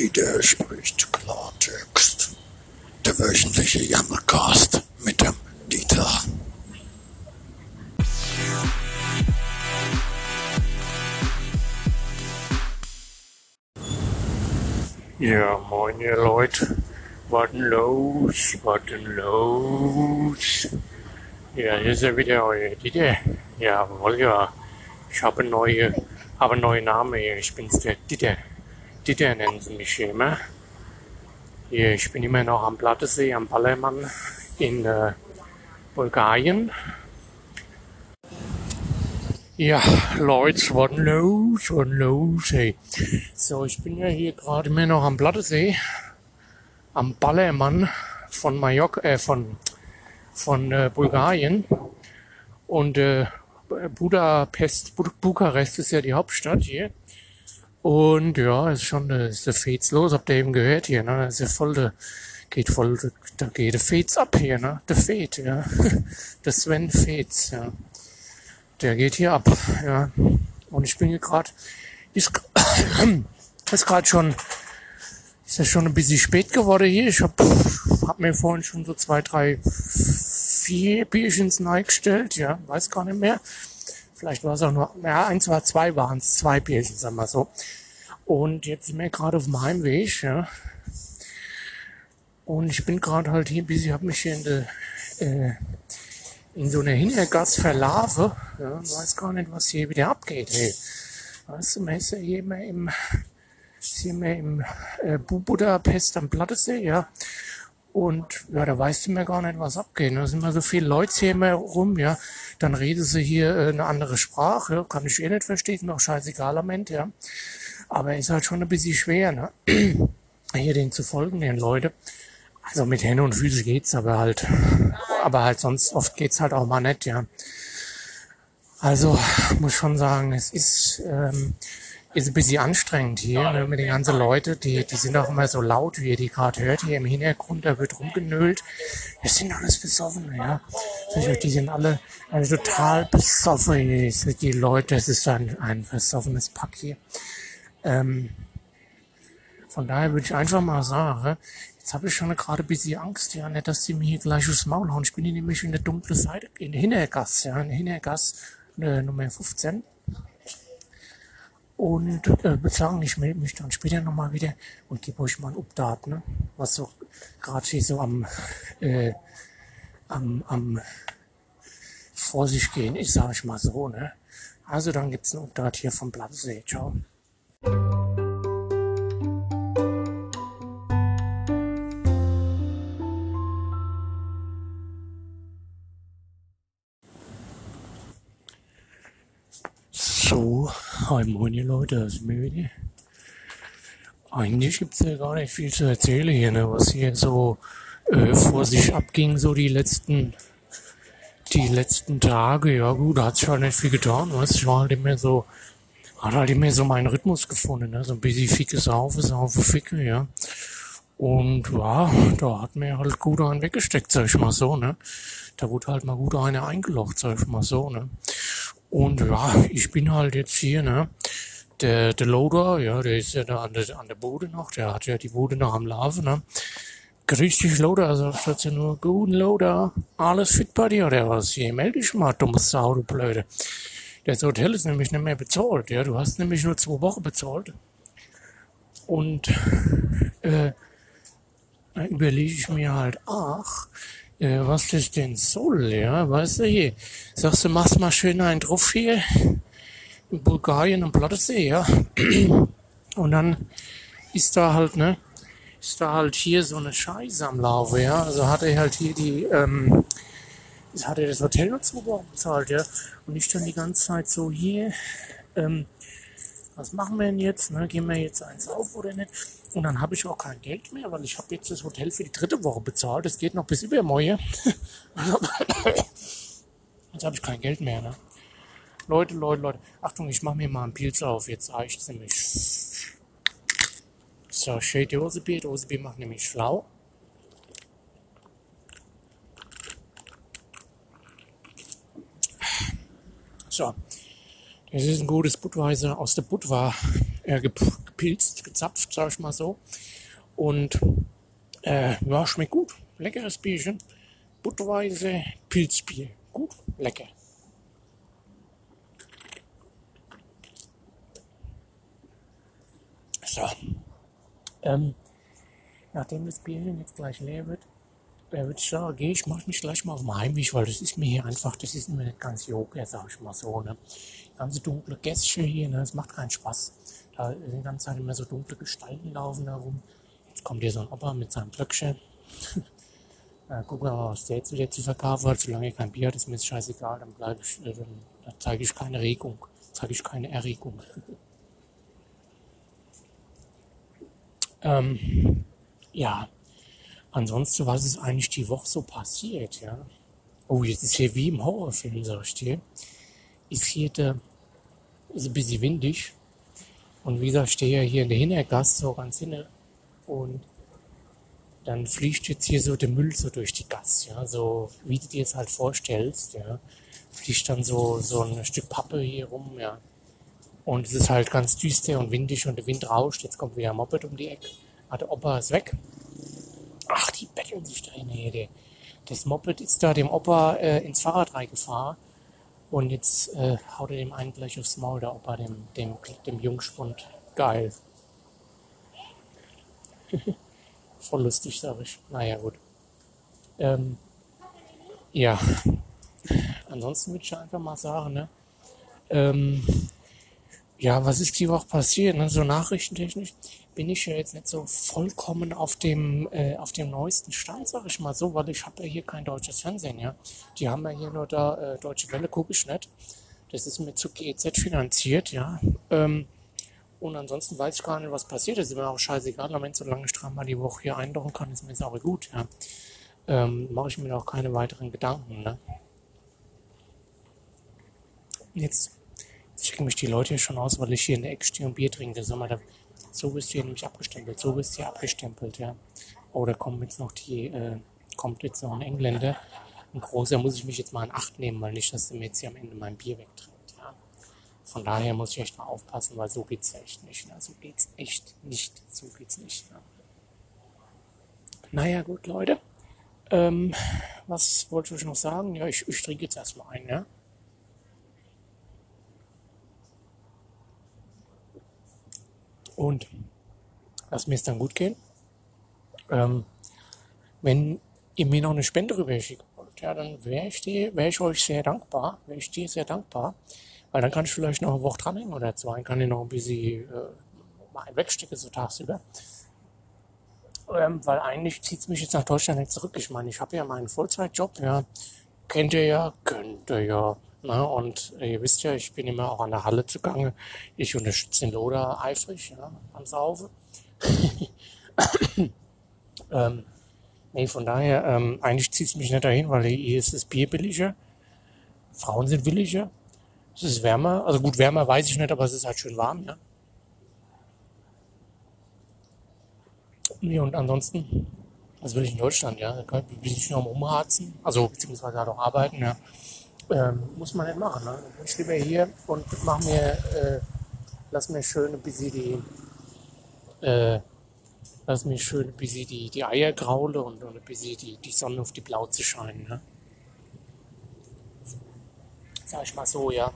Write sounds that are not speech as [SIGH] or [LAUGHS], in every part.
Dieter spricht Klartext. Der wöchentliche Jammercast mit dem Dieter. Ja, moin ihr Leute. Was denn los? Was denn los? Ja, hier ist ja wieder euer Dieter. Jawohl, ja. Ich habe neue, habe neuen Namen hier. Ich bin's der Dieter. Dieter nennen sie mich immer. Hier, ich bin immer noch am Plattesee, am Ballermann in äh, Bulgarien. Ja, Leute, was los? Was los, hey? So, ich bin ja hier gerade immer noch am Plattesee, am Ballermann von Mallorca, äh, von, von äh, Bulgarien. Und äh, Budapest, Bud Bukarest ist ja die Hauptstadt hier. Und ja, ist schon, äh, ist der Fates los, habt ihr eben gehört hier, ne? Ist ja voll der, geht voll, da geht der Fates ab hier, ne? Der Fate, ja. [LAUGHS] Der Sven Fates, ja. Der geht hier ab, ja. Und ich bin hier gerade, ist, [COUGHS] ist gerade schon, ist ja schon ein bisschen spät geworden hier. Ich hab, hab mir vorhin schon so zwei, drei, vier Bierchens gestellt, ja, weiß gar nicht mehr. Vielleicht war es auch nur, ja, eins war zwei waren es, zwei Bierchen, sagen wir so. Und jetzt sind wir gerade auf dem Heimweg, ja. Und ich bin gerade halt hier, bis ich habe mich hier in der, äh, in so einer Hintergasse verlaufe, ja, und weiß gar nicht, was hier wieder abgeht, hey. Weißt du, man ist ja hier immer im, ist hier immer im äh, Budapest am Plattesee, ja. Und ja, da weißt du mir gar nicht, was abgeht. Da sind immer so viele Leute hier immer rum, ja. Dann reden sie hier äh, eine andere Sprache, kann ich eh nicht verstehen, noch scheißegal am Ende, ja. Aber ist halt schon ein bisschen schwer, ne? [CLEARS THROAT] hier denen zu folgen, den Leute. Also mit Hände und Füße geht's, aber halt, aber halt sonst oft geht's halt auch mal nicht, ja. Also muss schon sagen, es ist, ähm, ist ein bisschen anstrengend hier ne, mit den ganzen Leuten, die, die sind auch immer so laut, wie ihr die gerade hört, hier im Hintergrund, da wird rumgenölt. Das sind alles besoffen, ja. Die sind alle also total besoffen hier, die Leute, das ist ein, ein versoffenes Pack hier. Ähm, von daher würde ich einfach mal sagen, jetzt habe ich schon gerade ein bisschen Angst, ja, nicht, dass sie mir hier gleich aufs Maul hauen. Ich bin hier nämlich in der dunklen Seite, in der Hintergasse, ja, in der Hintergasse äh, Nummer 15. Und äh, sagen, ich melde mich dann später nochmal wieder und gebe euch mal ein Update, ne? was so gerade hier so am, äh, am, am vor sich gehen ist, sage ich mal so. Ne? Also dann gibt's ein Update hier vom Platzsee. Ciao. Moin ihr Leute, das ist wieder. Eigentlich gibt's ja gar nicht viel zu erzählen hier, ne, was hier so äh, vor sich abging, so die letzten, die letzten Tage. Ja gut, da hat sich halt nicht viel getan, was? Ich war halt immer so, hat halt immer so meinen Rhythmus gefunden, ne, so ein bisschen ficke Saufe, Saufe, Ficke, ja. Und ja, da hat mir halt gut einen weggesteckt, sag ich mal so, ne. Da wurde halt mal gut einer eingelocht, sag ich mal so, ne. Und ja, ich bin halt jetzt hier, ne? Der, der Loader, ja, der ist ja da an der, an der Bude noch, der hat ja die Bude noch am Laufen, ne? Grüß dich, Loader, also statt ja nur, guten Loader, alles fit bei dir, oder was? Hier, melde dich mal, dummes Sau, du Blöde. Das Hotel ist nämlich nicht mehr bezahlt, ja, du hast nämlich nur zwei Wochen bezahlt. Und, äh, überlege ich mir halt, ach, äh, was das denn soll, ja, weißt du, hier, sagst du, machst mal schön einen drauf hier, in Bulgarien am Plattensee, ja, und dann ist da halt, ne, ist da halt hier so eine Scheiße am Laufe, ja, also hat er halt hier die, ähm, hat er das Hotel Wochen bezahlt, ja, und ich dann die ganze Zeit so hier, ähm, was machen wir denn jetzt? Ne? Gehen wir jetzt eins auf oder nicht? Und dann habe ich auch kein Geld mehr, weil ich habe jetzt das Hotel für die dritte Woche bezahlt. Das geht noch bis übermorgen. [LAUGHS] jetzt habe ich kein Geld mehr. Ne? Leute, Leute, Leute. Achtung, ich mache mir mal einen Pilz auf. Jetzt reicht's nämlich. So, schön die Dosebier. Dosebier macht nämlich schlau. So. Es ist ein gutes Budweiser aus der Budwa äh, gepilzt, gezapft, sag ich mal so. Und äh, ja, schmeckt gut. Leckeres Bierchen. Budweiser Pilzbier. Gut, lecker. So. Ähm, nachdem das Bierchen jetzt gleich leer wird, äh, würde ich sagen, gehe ich, mache mich gleich mal auf den Heimweg, weil das ist mir hier einfach, das ist mir nicht ganz Joker, sag ich mal so. Ne? Ganze dunkle Gästchen hier, ne? das macht keinen Spaß. Da die ganze Zeit immer so dunkle Gestalten laufen da rum. Jetzt kommt hier so ein Opa mit seinem Blöckchen. äh, [LAUGHS] gucken wir mal, was der jetzt wieder zu verkaufen hat. Solange er kein Bier hat, ist mir das scheißegal. Dann ich, äh, dann, dann zeige ich keine Regung, zeige ich keine Erregung. [LAUGHS] ähm, ja, ansonsten, was ist eigentlich die Woche so passiert, ja? Oh, jetzt ist hier wie im Horrorfilm, sag ich dir. Ist hier der, ist ein bisschen windig. Und wie gesagt, ich stehe ja hier in der Hintergasse, so ganz hinten. Und dann fliegt jetzt hier so der Müll so durch die Gasse, ja, so wie du dir es halt vorstellst, ja. Fliegt dann so, so ein Stück Pappe hier rum, ja. Und es ist halt ganz düster und windig und der Wind rauscht. Jetzt kommt wieder ein Moped um die Ecke. Ah, der Opa ist weg. Die betteln sich da hin. Das Moped ist da dem Opa äh, ins Fahrrad reingefahren. Und jetzt äh, haut er dem einen gleich aufs Maul, der Opa, dem, dem, dem Jungspund. Geil. [LAUGHS] Voll lustig, sag ich. Naja, gut. Ähm, ja. Ansonsten würde ich einfach mal sagen, ne? Ähm, ja, was ist die Woche passiert? Ne? So nachrichtentechnisch bin ich ja jetzt nicht so vollkommen auf dem äh, auf dem neuesten Stand, sag ich mal so, weil ich habe ja hier kein deutsches Fernsehen, ja. Die haben ja hier nur da äh, Deutsche Welle, gucke ich nicht. Das ist mit zu GEZ finanziert, ja. Ähm, und ansonsten weiß ich gar nicht, was passiert. Das ist mir auch scheißegal. Am Ende, solange ich dreimal die Woche hier eindauern kann, ist mir das auch gut, ja. Ähm, Mache ich mir auch keine weiteren Gedanken, ne. Jetzt checken mich die Leute hier schon aus, weil ich hier in der Ecke stehe und Bier trinke. Sag mal, da, so bist du hier nämlich abgestempelt, so bist du hier abgestempelt, ja. Oh, da kommt jetzt noch die, äh, kommt jetzt noch ein Engländer. Ein großer muss ich mich jetzt mal in Acht nehmen, weil nicht, dass der mir jetzt hier am Ende mein Bier wegtrinkt, ja. Von daher muss ich echt mal aufpassen, weil so geht's echt nicht, ne? So geht's echt nicht, so geht's nicht, ne? Naja, gut, Leute. Ähm, was wollte ich noch sagen? Ja, ich, ich trinke jetzt erstmal ein, ja. Und lass mir es dann gut gehen. Ähm, wenn ihr mir noch eine Spende rüberschicken wollt, ja, dann wäre ich, wär ich euch sehr dankbar. Wäre ich dir sehr dankbar. Weil dann kann ich vielleicht noch eine Woche dranhängen oder zwei. Kann ich noch ein bisschen äh, wegstecken, so tagsüber. Ähm, weil eigentlich zieht es mich jetzt nach Deutschland nicht zurück. Ich meine, ich habe ja meinen Vollzeitjob, ja. Kennt ihr ja, könnt ihr ja. Ne? Und ihr wisst ja, ich bin immer auch an der Halle zugange. Ich unterstütze den Loder eifrig ja, am Saufe. [COUGHS] ähm, nee, von daher, ähm, eigentlich zieht es mich nicht dahin, weil hier ist das Bier billiger. Frauen sind williger. Es ist wärmer. Also gut, wärmer weiß ich nicht, aber es ist halt schön warm, ja. Nee, und ansonsten, was will ich in Deutschland, ja? Da kann ich mich noch umharzen. Also, beziehungsweise halt auch arbeiten, ja. Ähm, muss man nicht machen. Ne? Ich lieber hier und mach mir, äh, lass mir schön bisschen die, äh, lass mir schön bisschen die, die Eier graule und, und ein bisschen die, die Sonne auf die Plauze scheinen. Ne? Sag ich mal so, ja.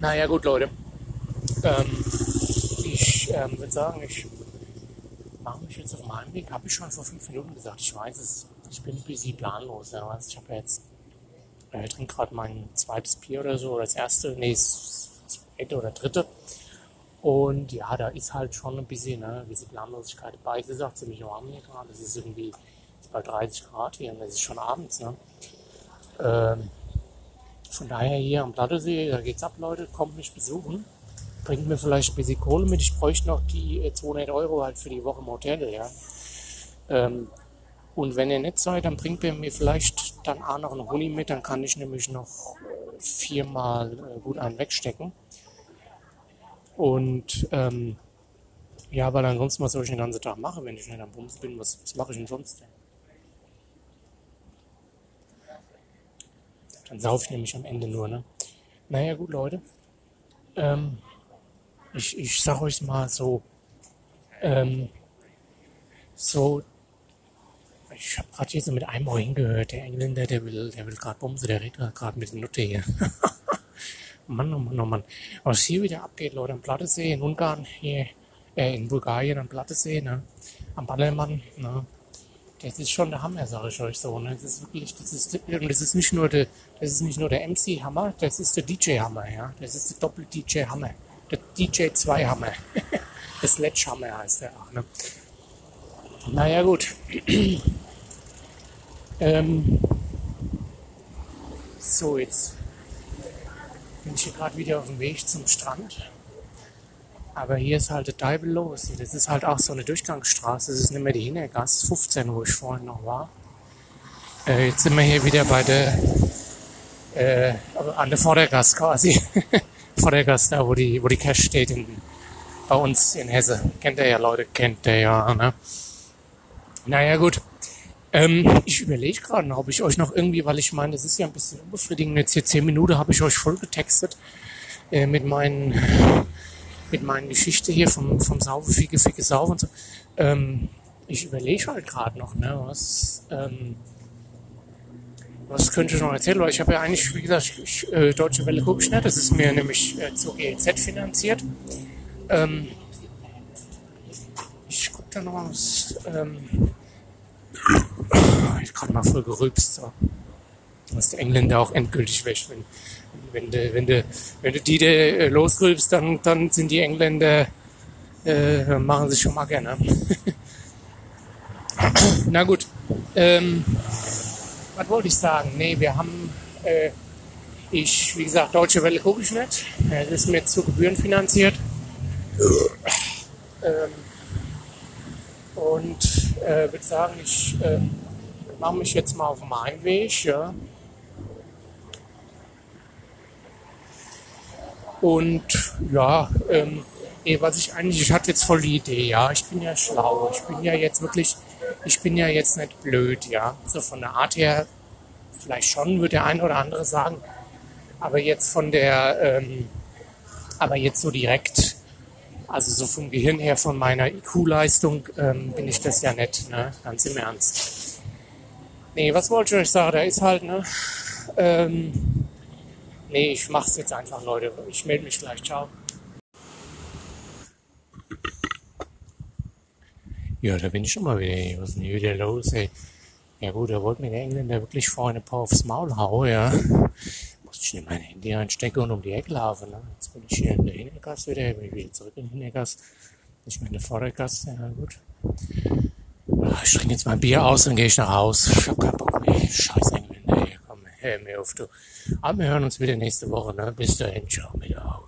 Naja, gut, Leute. Ähm, ich ähm, würde sagen, ich mache mich jetzt auf meinen Weg. Habe ich schon vor fünf Minuten gesagt. Ich weiß es ich bin ein bisschen planlos. Also ich habe jetzt, äh, trinke gerade mein zweites Bier oder so, oder das erste, nee, das zweite oder dritte. Und ja, da ist halt schon ein bisschen, ne, ein bisschen Planlosigkeit dabei. Es ist auch ziemlich warm hier gerade. Es ist irgendwie bei 30 Grad hier und es ist schon abends. Ne? Ähm, von daher hier am Plattesee, da geht's ab, Leute. Kommt mich besuchen. Bringt mir vielleicht ein bisschen Kohle mit. Ich bräuchte noch die 200 Euro halt für die Woche im Hotel, ja. Ähm, und wenn ihr nicht seid, dann bringt ihr mir vielleicht dann auch noch einen Honig mit, dann kann ich nämlich noch viermal äh, gut einen wegstecken. Und ähm, ja, weil ansonsten, was soll ich den ganzen Tag machen, wenn ich nicht am Bums bin? Was, was mache ich denn sonst denn? Dann saufe ich nämlich am Ende nur, ne? Naja, gut, Leute. Ähm, ich, ich sag euch mal so, ähm, so, ich habe gerade hier so mit einem Ohr hingehört, der Engländer, der will, der will gerade bumsen, der redet gerade mit der Nutte hier. [LAUGHS] Mann, oh Mann, oh Mann. Was hier wieder abgeht, Leute, am Plattesee, in Ungarn, hier, äh, in Bulgarien, am Plattesee, ne, am Ballermann, ne. Das ist schon der Hammer, sage ich euch so, ne. Das ist wirklich, das ist, das ist nicht nur der, das ist nicht nur der MC-Hammer, das ist der DJ-Hammer, ja. Das ist der Doppel-DJ-Hammer. Der DJ-2-Hammer. [LAUGHS] der Sledgehammer heißt der auch, ne. Naja, gut. [CLEARS THROAT] ähm, so, jetzt bin ich hier gerade wieder auf dem Weg zum Strand. Aber hier ist halt total los. Das ist halt auch so eine Durchgangsstraße. Das ist nicht mehr die Hintergasse 15, wo ich vorhin noch war. Äh, jetzt sind wir hier wieder bei der, äh, an der Vordergasse quasi. [LAUGHS] Vordergasse, da wo die, wo die Cash steht in, bei uns in Hesse. Kennt ihr ja, Leute, kennt ihr ja, ne? Naja, gut. Ähm, ich überlege gerade, ob ich euch noch irgendwie, weil ich meine, das ist ja ein bisschen unbefriedigend. Jetzt hier zehn Minuten habe ich euch voll getextet äh, mit meinen mit meinen Geschichte hier vom vom Saufe, Ficke, Ficke, Saufe und so. Ähm, ich überlege halt gerade noch, ne, was ähm, was könnte ich noch erzählen? Weil ich habe ja eigentlich, wie gesagt, ich, äh, Deutsche Welle gucke ich nicht. Das ist mir nämlich äh, zu GLZ finanziert. Ähm, ich gucke da noch was. Ich gerade mal voll gerülpst. So. Was der Engländer auch endgültig weg. Wenn, wenn du, wenn du, wenn du die äh, losrülpst, dann, dann sind die Engländer, äh, machen sich schon mal gerne. [LAUGHS] Na gut. Ähm, was wollte ich sagen? Nee, wir haben, äh, ich, wie gesagt, Deutsche Welle gucke ich nicht. Das ist mir zu Gebühren finanziert. Ähm, und äh, würde sagen, ich äh, mache mich jetzt mal auf meinen Weg. Ja. Und ja, ähm, eh, was ich eigentlich, ich hatte jetzt voll die Idee, ja, ich bin ja schlau, ich bin ja jetzt wirklich, ich bin ja jetzt nicht blöd, ja. So von der Art her, vielleicht schon, würde der eine oder andere sagen. Aber jetzt von der, ähm, aber jetzt so direkt, also so vom Gehirn her, von meiner IQ-Leistung, ähm, bin ich das ja nicht, ne? Ganz im Ernst. Nee, was wollte ich euch sagen? Da ist halt, ne? Ähm, nee, ich mach's jetzt einfach, Leute. Ich melde mich gleich. Ciao. Ja, da bin ich schon mal wieder. Was ist denn hier wieder los, ey? Ja gut, da wollte mir der Engländer wirklich vorhin ein paar aufs Maul hauen, ja. Musste ich in mein Handy einstecken und um die Ecke laufen, ne? Jetzt bin ich hier in der Hintergasse wieder, bin ich wieder zurück in den Hintergasse. Nicht mehr in der Vordergasse, ja gut. Ich trinke jetzt mein Bier aus und gehe ich nach Haus. Ich hab keinen Bock mehr. Scheiß Engländer. Komm, hör mir auf, du. Aber wir hören uns wieder nächste Woche, ne? Bis dahin, ciao mit Au, ja.